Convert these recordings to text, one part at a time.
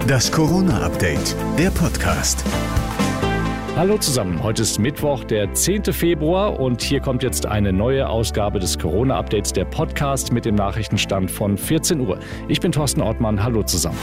Das Corona-Update, der Podcast. Hallo zusammen, heute ist Mittwoch, der 10. Februar und hier kommt jetzt eine neue Ausgabe des Corona-Updates, der Podcast mit dem Nachrichtenstand von 14 Uhr. Ich bin Thorsten Ortmann, hallo zusammen.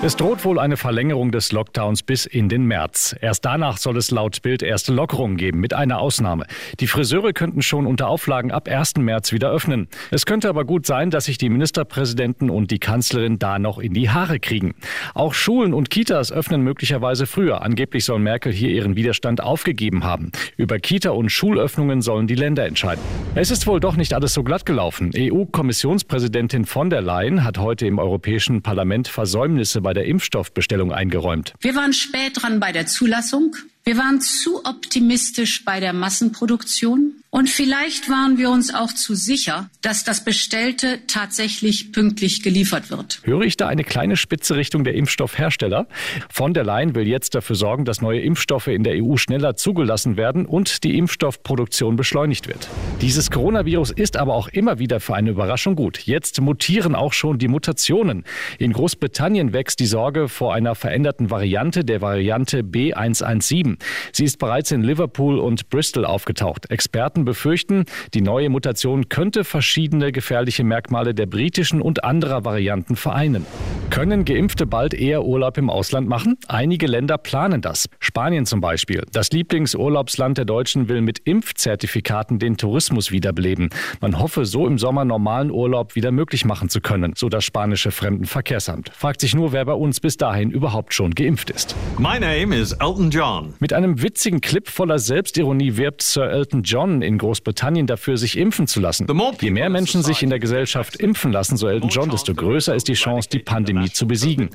Es droht wohl eine Verlängerung des Lockdowns bis in den März. Erst danach soll es laut Bild erste Lockerungen geben, mit einer Ausnahme. Die Friseure könnten schon unter Auflagen ab 1. März wieder öffnen. Es könnte aber gut sein, dass sich die Ministerpräsidenten und die Kanzlerin da noch in die Haare kriegen. Auch Schulen und Kitas öffnen möglicherweise früher. Angeblich soll Merkel hier ihren Widerstand aufgegeben haben. Über Kita- und Schulöffnungen sollen die Länder entscheiden. Es ist wohl doch nicht alles so glatt gelaufen. EU-Kommissionspräsidentin von der Leyen hat heute im Europäischen Parlament Versäumnisse bei der Impfstoffbestellung eingeräumt. Wir waren spät dran bei der Zulassung. Wir waren zu optimistisch bei der Massenproduktion. Und vielleicht waren wir uns auch zu sicher, dass das Bestellte tatsächlich pünktlich geliefert wird. Höre ich da eine kleine Spitze Richtung der Impfstoffhersteller? Von der Leyen will jetzt dafür sorgen, dass neue Impfstoffe in der EU schneller zugelassen werden und die Impfstoffproduktion beschleunigt wird. Dieses Coronavirus ist aber auch immer wieder für eine Überraschung gut. Jetzt mutieren auch schon die Mutationen. In Großbritannien wächst die Sorge vor einer veränderten Variante der Variante B117. Sie ist bereits in Liverpool und Bristol aufgetaucht. Experten befürchten, die neue Mutation könnte verschiedene gefährliche Merkmale der britischen und anderer Varianten vereinen. Können Geimpfte bald eher Urlaub im Ausland machen? Einige Länder planen das. Spanien zum Beispiel. Das Lieblingsurlaubsland der Deutschen will mit Impfzertifikaten den Tourismus wiederbeleben. Man hoffe, so im Sommer normalen Urlaub wieder möglich machen zu können, so das spanische Fremdenverkehrsamt. Fragt sich nur, wer bei uns bis dahin überhaupt schon geimpft ist. My name is Elton John. Mit einem witzigen Clip voller Selbstironie wirbt Sir Elton John in Großbritannien dafür, sich impfen zu lassen. Je mehr Menschen sich in der Gesellschaft impfen lassen, so Elton John, desto größer ist die Chance, die Pandemie zu besiegen.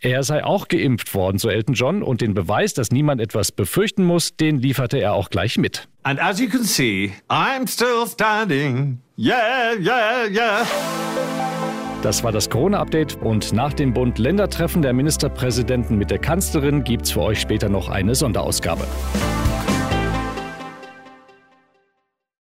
Er sei auch geimpft worden, so Elton John, und den Beweis, dass niemand etwas befürchten muss, den lieferte er auch gleich mit. And as you can see, I'm still standing. Yeah, yeah, yeah. Das war das Corona-Update und nach dem Bund-Länder-Treffen der Ministerpräsidenten mit der Kanzlerin gibt's für euch später noch eine Sonderausgabe.